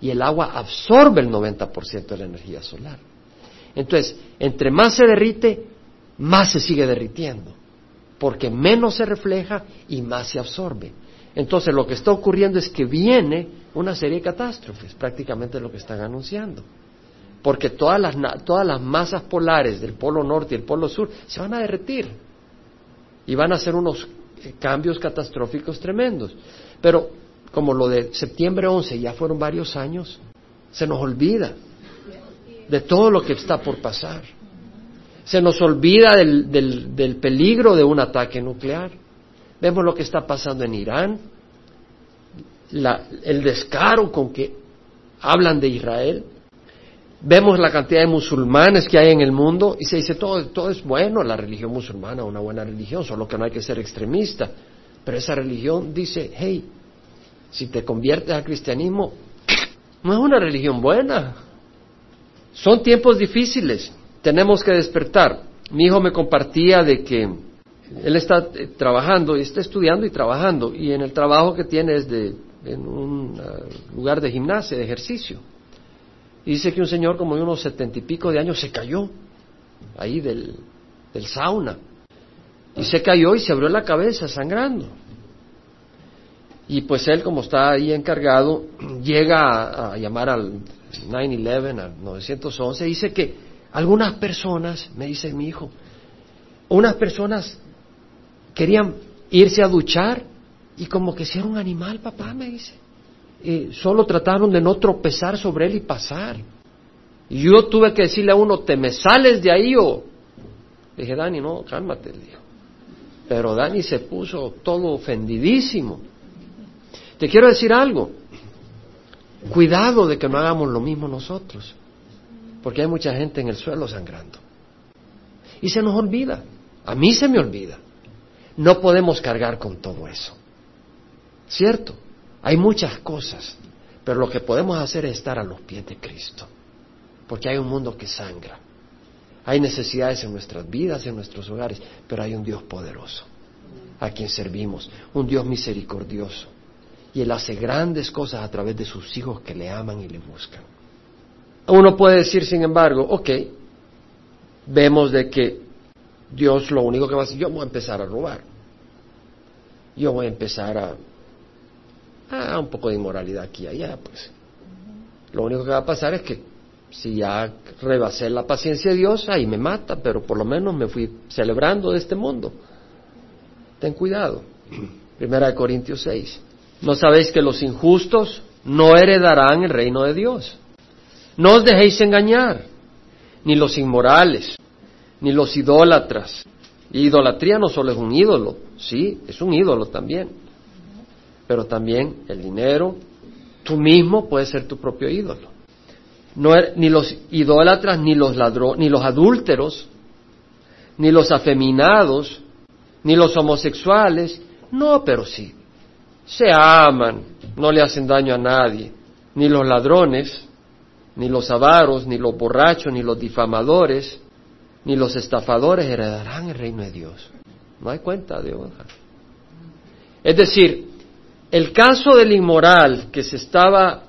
Y el agua absorbe el 90% de la energía solar. Entonces, entre más se derrite, más se sigue derritiendo, porque menos se refleja y más se absorbe. Entonces, lo que está ocurriendo es que viene una serie de catástrofes, prácticamente lo que están anunciando. Porque todas las, todas las masas polares del polo norte y el polo sur se van a derretir y van a ser unos eh, cambios catastróficos tremendos. Pero como lo de septiembre 11 ya fueron varios años, se nos olvida de todo lo que está por pasar. Se nos olvida del, del, peligro de un ataque nuclear. Vemos lo que está pasando en Irán, el descaro con que hablan de Israel, vemos la cantidad de musulmanes que hay en el mundo y se dice todo, todo es bueno, la religión musulmana, una buena religión, solo que no hay que ser extremista. Pero esa religión dice, hey, si te conviertes al cristianismo, no es una religión buena. Son tiempos difíciles, tenemos que despertar. Mi hijo me compartía de que él está eh, trabajando y está estudiando y trabajando y en el trabajo que tiene es de, en un ah, lugar de gimnasia, de ejercicio. Y dice que un señor como de unos setenta y pico de años se cayó ahí del, sauna. Y se cayó y se abrió la cabeza sangrando. Y pues él, como está ahí encargado, llega a, llamar al 911, al 911, y dice que algunas personas, me dice mi hijo, unas personas querían irse a duchar y como que si era un animal, papá, me dice solo trataron de no tropezar sobre él y pasar. Y yo tuve que decirle a uno, te me sales de ahí o... dije, Dani, no, cálmate, dijo. Pero Dani se puso todo ofendidísimo. Te quiero decir algo. Cuidado de que no hagamos lo mismo nosotros. Porque hay mucha gente en el suelo sangrando. Y se nos olvida. A mí se me olvida. No podemos cargar con todo eso. ¿Cierto? Hay muchas cosas, pero lo que podemos hacer es estar a los pies de Cristo, porque hay un mundo que sangra. Hay necesidades en nuestras vidas, en nuestros hogares, pero hay un Dios poderoso a quien servimos, un Dios misericordioso. Y Él hace grandes cosas a través de sus hijos que le aman y le buscan. Uno puede decir, sin embargo, ok, vemos de que Dios lo único que va a hacer, yo voy a empezar a robar. Yo voy a empezar a ah, un poco de inmoralidad aquí y allá, pues. Lo único que va a pasar es que si ya rebasé la paciencia de Dios, ahí me mata, pero por lo menos me fui celebrando de este mundo. Ten cuidado. Primera de Corintios 6. ¿No sabéis que los injustos no heredarán el reino de Dios? No os dejéis engañar, ni los inmorales, ni los idólatras. Y idolatría no solo es un ídolo, sí, es un ídolo también pero también el dinero, tú mismo puedes ser tu propio ídolo. No, er, ni los idólatras, ni los ladrones, ni los adúlteros, ni los afeminados, ni los homosexuales, no, pero sí, se aman, no le hacen daño a nadie, ni los ladrones, ni los avaros, ni los borrachos, ni los difamadores, ni los estafadores heredarán el reino de Dios. No hay cuenta de hoja. Es decir, el caso del inmoral que se estaba,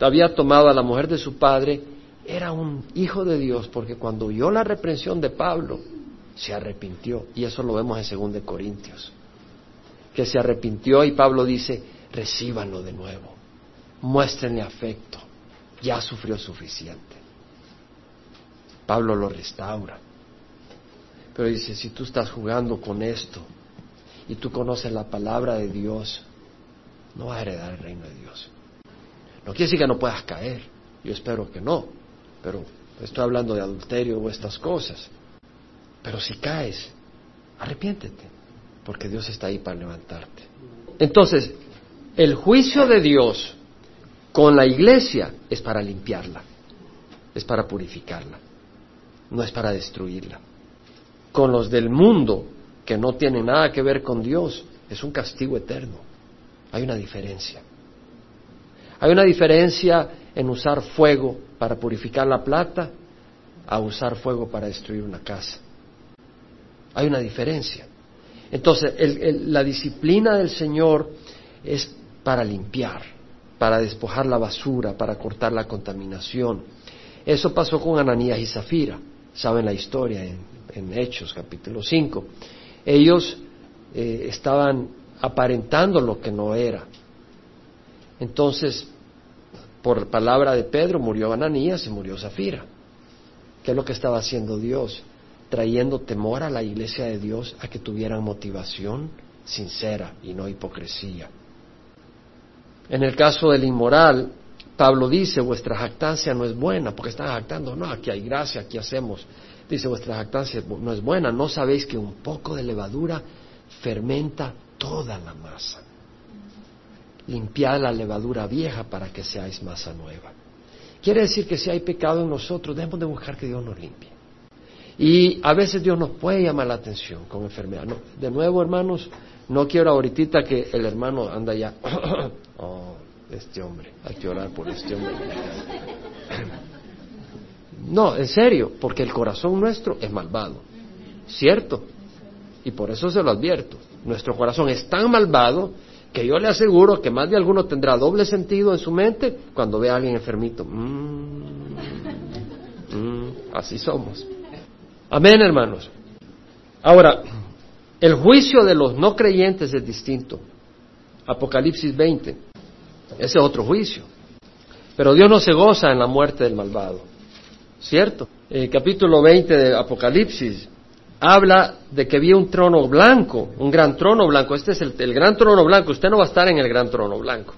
había tomado a la mujer de su padre, era un hijo de Dios, porque cuando oyó la reprensión de Pablo, se arrepintió, y eso lo vemos en 2 Corintios, que se arrepintió y Pablo dice, recíbanlo de nuevo, muéstrenle afecto, ya sufrió suficiente. Pablo lo restaura. Pero dice, si tú estás jugando con esto y tú conoces la palabra de Dios, no vas a heredar el reino de Dios. No quiere decir que no puedas caer, yo espero que no, pero estoy hablando de adulterio o estas cosas. Pero si caes, arrepiéntete, porque Dios está ahí para levantarte. Entonces, el juicio de Dios con la iglesia es para limpiarla, es para purificarla, no es para destruirla. Con los del mundo, que no tienen nada que ver con Dios, es un castigo eterno. Hay una diferencia. Hay una diferencia en usar fuego para purificar la plata a usar fuego para destruir una casa. Hay una diferencia. Entonces, la disciplina del Señor es para limpiar, para despojar la basura, para cortar la contaminación. Eso pasó con Ananías y Zafira. Saben la historia en, Hechos, capítulo 5. Ellos eh, estaban aparentando lo que no era. Entonces, por palabra de Pedro, murió Ananías y murió Zafira. ¿Qué es lo que estaba haciendo Dios? Trayendo temor a la iglesia de Dios a que tuvieran motivación sincera y no hipocresía. En el caso del inmoral, Pablo dice, vuestra jactancia no es buena, porque están jactando, no, aquí hay gracia, aquí hacemos. Dice, vuestra jactancia no es buena, no sabéis que un poco de levadura fermenta toda la masa limpiad la levadura vieja para que seáis masa nueva. Quiere decir que si hay pecado en nosotros, debemos de buscar que Dios nos limpie. Y a veces Dios nos puede llamar la atención con enfermedad. de nuevo, hermanos, no quiero ahorita que el hermano anda ya. oh, este hombre, hay que orar por este hombre. no, en serio, porque el corazón nuestro es malvado. ¿Cierto? Y por eso se lo advierto. Nuestro corazón es tan malvado que yo le aseguro que más de alguno tendrá doble sentido en su mente cuando ve a alguien enfermito. Mm, mm, así somos. Amén, hermanos. Ahora, el juicio de los no creyentes es distinto. Apocalipsis 20. Ese es otro juicio. Pero Dios no se goza en la muerte del malvado. ¿Cierto? El capítulo 20 de Apocalipsis habla de que vi un trono blanco, un gran trono blanco. Este es el, gran trono blanco. Usted no va a estar en el gran trono blanco.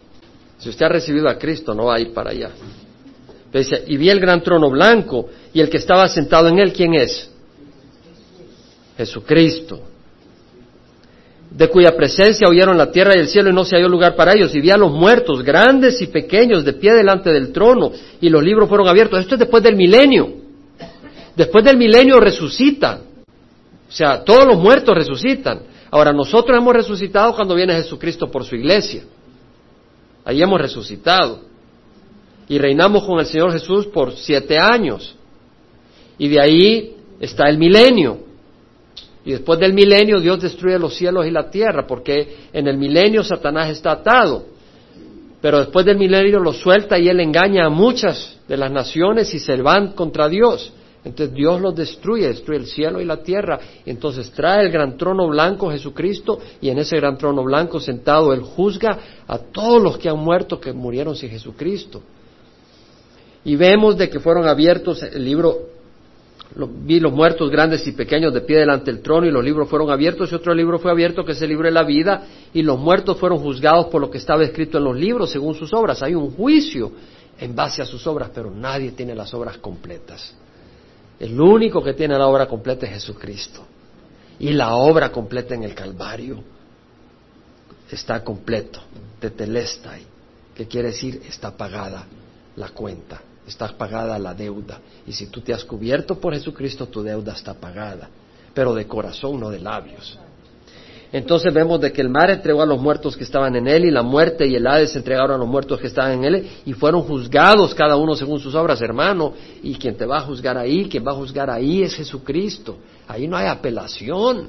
Si usted ha recibido a Cristo, no va a ir para allá. Dice, y vi el gran trono blanco y el que estaba sentado en él, ¿quién es? Jesucristo. De cuya presencia oyeron la tierra y el cielo y no se halló lugar para ellos. Y vi a los muertos, grandes y pequeños, de pie delante del trono y los libros fueron abiertos. Esto es después del milenio. Después del milenio resucitan. O sea, todos los muertos resucitan. Ahora, nosotros hemos resucitado cuando viene Jesucristo por su iglesia. Ahí hemos resucitado. Y reinamos con el Señor Jesús por siete años. Y de ahí está el milenio. Y después del milenio Dios destruye los cielos y la tierra, porque en el milenio Satanás está atado. Pero después del milenio lo suelta y él engaña a muchas de las naciones y se van contra Dios. Entonces Dios los destruye, destruye el cielo y la tierra. Entonces trae el gran trono blanco Jesucristo y en ese gran trono blanco sentado Él juzga a todos los que han muerto, que murieron sin Jesucristo. Y vemos de que fueron abiertos el libro, vi los muertos grandes y pequeños de pie delante del trono y los libros fueron abiertos y otro libro fue abierto que es el libro de la vida y los muertos fueron juzgados por lo que estaba escrito en los libros según sus obras. Hay un juicio en base a sus obras, pero nadie tiene las obras completas. El único que tiene la obra completa es Jesucristo. Y la obra completa en el Calvario está completo, tetelestai, que quiere decir está pagada la cuenta, está pagada la deuda. Y si tú te has cubierto por Jesucristo, tu deuda está pagada, pero de corazón, no de labios. Entonces vemos de que el mar entregó a los muertos que estaban en él y la muerte y el Hades entregaron a los muertos que estaban en él y fueron juzgados cada uno según sus obras, hermano. Y quien te va a juzgar ahí, quien va a juzgar ahí es Jesucristo. Ahí no hay apelación.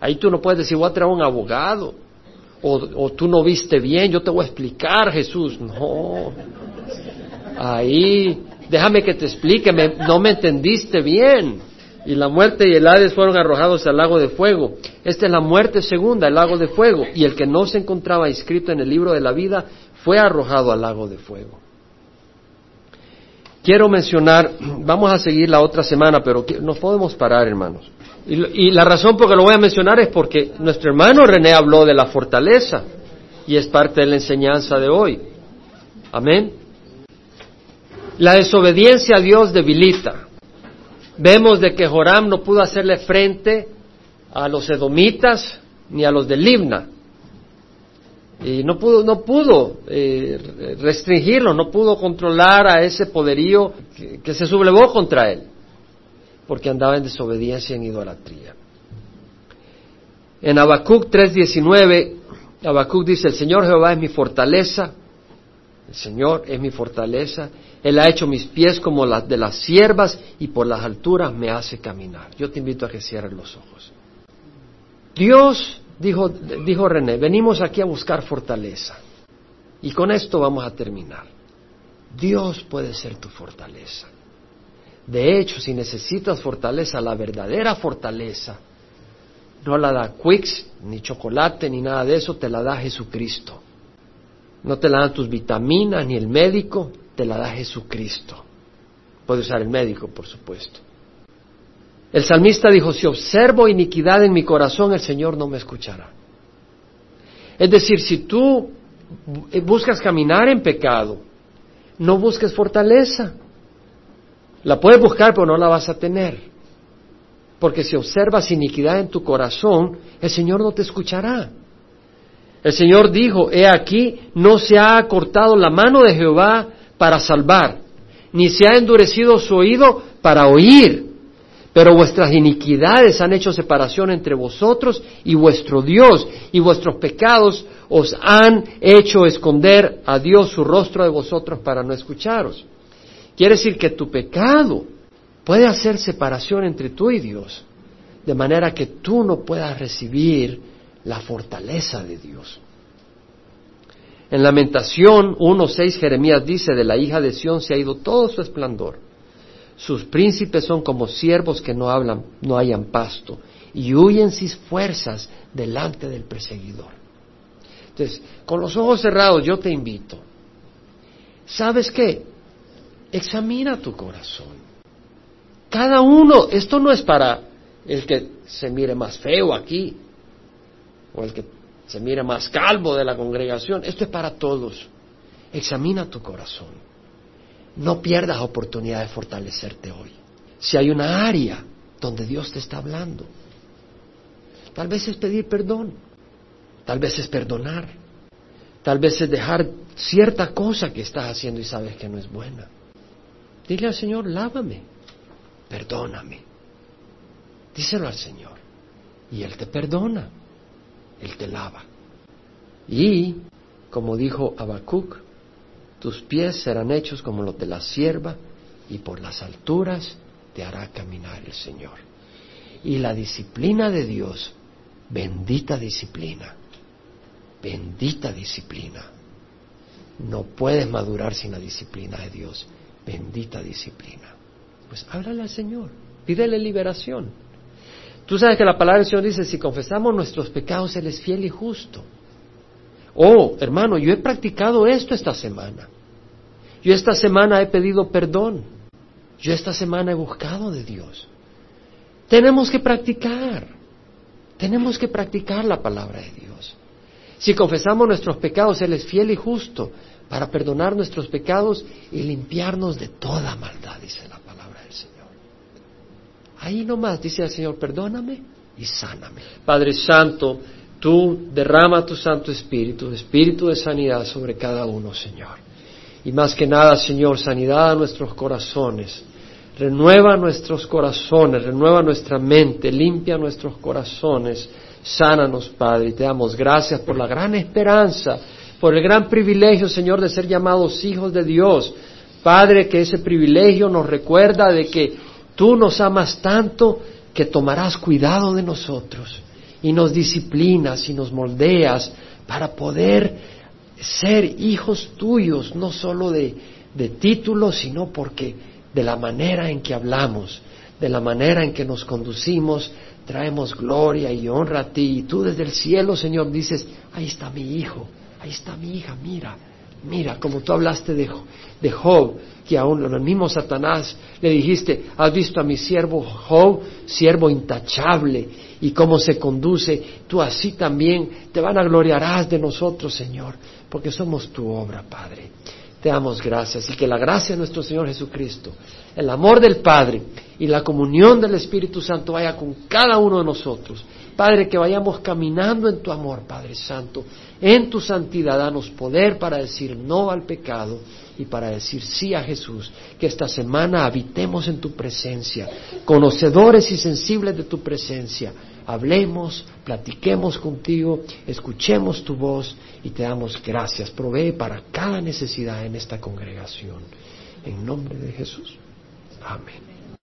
Ahí tú no puedes decir, voy a traer un abogado. O, o tú no viste bien, yo te voy a explicar, Jesús. No. Ahí, déjame que te explique, no me entendiste bien. Y la muerte y el Hades fueron arrojados al lago de fuego. Esta es la muerte segunda, el lago de fuego. Y el que no se encontraba inscrito en el libro de la vida fue arrojado al lago de fuego. Quiero mencionar, vamos a seguir la otra semana, pero no podemos parar, hermanos. Y, y la razón por que lo voy a mencionar es porque nuestro hermano René habló de la fortaleza y es parte de la enseñanza de hoy. Amén. La desobediencia a Dios debilita. Vemos de que Joram no pudo hacerle frente a los edomitas ni a los de Libna. Y no pudo, no pudo eh, restringirlo, no pudo controlar a ese poderío que, que se sublevó contra él, porque andaba en desobediencia y en idolatría. En Habacuc 3:19, Habacuc dice, el Señor Jehová es mi fortaleza, el Señor es mi fortaleza, Él ha hecho mis pies como las de las siervas y por las alturas me hace caminar. Yo te invito a que cierres los ojos. Dios, dijo, dijo René, venimos aquí a buscar fortaleza. Y con esto vamos a terminar. Dios puede ser tu fortaleza. De hecho, si necesitas fortaleza, la verdadera fortaleza, no la da Quicks, ni chocolate, ni nada de eso, te la da Jesucristo. No te la dan tus vitaminas ni el médico, te la da Jesucristo. Puede usar el médico, por supuesto. El salmista dijo, si observo iniquidad en mi corazón, el Señor no me escuchará. Es decir, si tú buscas caminar en pecado, no busques fortaleza. La puedes buscar, pero no la vas a tener. Porque si observas iniquidad en tu corazón, el Señor no te escuchará. El Señor dijo, he aquí, no se ha cortado la mano de Jehová para salvar, ni se ha endurecido su oído para oír. Pero vuestras iniquidades han hecho separación entre vosotros y vuestro Dios, y vuestros pecados os han hecho esconder a Dios su rostro de vosotros para no escucharos. Quiere decir que tu pecado puede hacer separación entre tú y Dios, de manera que tú no puedas recibir la fortaleza de Dios. En Lamentación 1.6 Jeremías dice, de la hija de Sión se ha ido todo su esplendor. Sus príncipes son como siervos que no hablan, no hayan pasto, y huyen sin fuerzas delante del perseguidor. Entonces, con los ojos cerrados yo te invito. ¿Sabes qué? Examina tu corazón. Cada uno, esto no es para el que se mire más feo aquí o el que se mire más calvo de la congregación. Esto es para todos. Examina tu corazón. No pierdas oportunidad de fortalecerte hoy. Si hay una área donde Dios te está hablando, tal vez es pedir perdón, tal vez es perdonar, tal vez es dejar cierta cosa que estás haciendo y sabes que no es buena. Dile al Señor, lávame, perdóname. Díselo al Señor y Él te perdona. Él te lava. Y, como dijo Habacuc, tus pies serán hechos como los de la sierva y por las alturas te hará caminar el Señor. Y la disciplina de Dios, bendita disciplina, bendita disciplina. No puedes madurar sin la disciplina de Dios, bendita disciplina. Pues háblale al Señor, pídele liberación. Tú sabes que la palabra del Señor dice, si confesamos nuestros pecados, Él es fiel y justo. Oh, hermano, yo he practicado esto esta semana. Yo esta semana he pedido perdón. Yo esta semana he buscado de Dios. Tenemos que practicar. Tenemos que practicar la palabra de Dios. Si confesamos nuestros pecados, Él es fiel y justo para perdonar nuestros pecados y limpiarnos de toda maldad, dice la Ahí nomás dice el Señor, perdóname y sáname. Padre Santo, tú derrama tu Santo Espíritu, Espíritu de sanidad sobre cada uno, Señor. Y más que nada, Señor, sanidad a nuestros corazones. Renueva nuestros corazones, renueva nuestra mente, limpia nuestros corazones. Sánanos, Padre, y te damos gracias por la gran esperanza, por el gran privilegio, Señor, de ser llamados hijos de Dios. Padre, que ese privilegio nos recuerda de que Tú nos amas tanto que tomarás cuidado de nosotros y nos disciplinas y nos moldeas para poder ser hijos tuyos, no solo de, de títulos, sino porque de la manera en que hablamos, de la manera en que nos conducimos, traemos gloria y honra a ti. Y tú desde el cielo, Señor, dices, ahí está mi hijo, ahí está mi hija, mira, mira, como tú hablaste de, de Job, que aún el mismo Satanás le dijiste, has visto a mi siervo Job, siervo intachable, y cómo se conduce, tú así también te van a gloriarás de nosotros, Señor, porque somos tu obra, Padre. Te damos gracias y que la gracia de nuestro Señor Jesucristo, el amor del Padre y la comunión del Espíritu Santo vaya con cada uno de nosotros. Padre, que vayamos caminando en tu amor, Padre Santo, en tu santidad, danos poder para decir no al pecado y para decir sí a Jesús. Que esta semana habitemos en tu presencia, conocedores y sensibles de tu presencia. Hablemos, platiquemos contigo, escuchemos tu voz y te damos gracias. Provee para cada necesidad en esta congregación. En nombre de Jesús. Amén.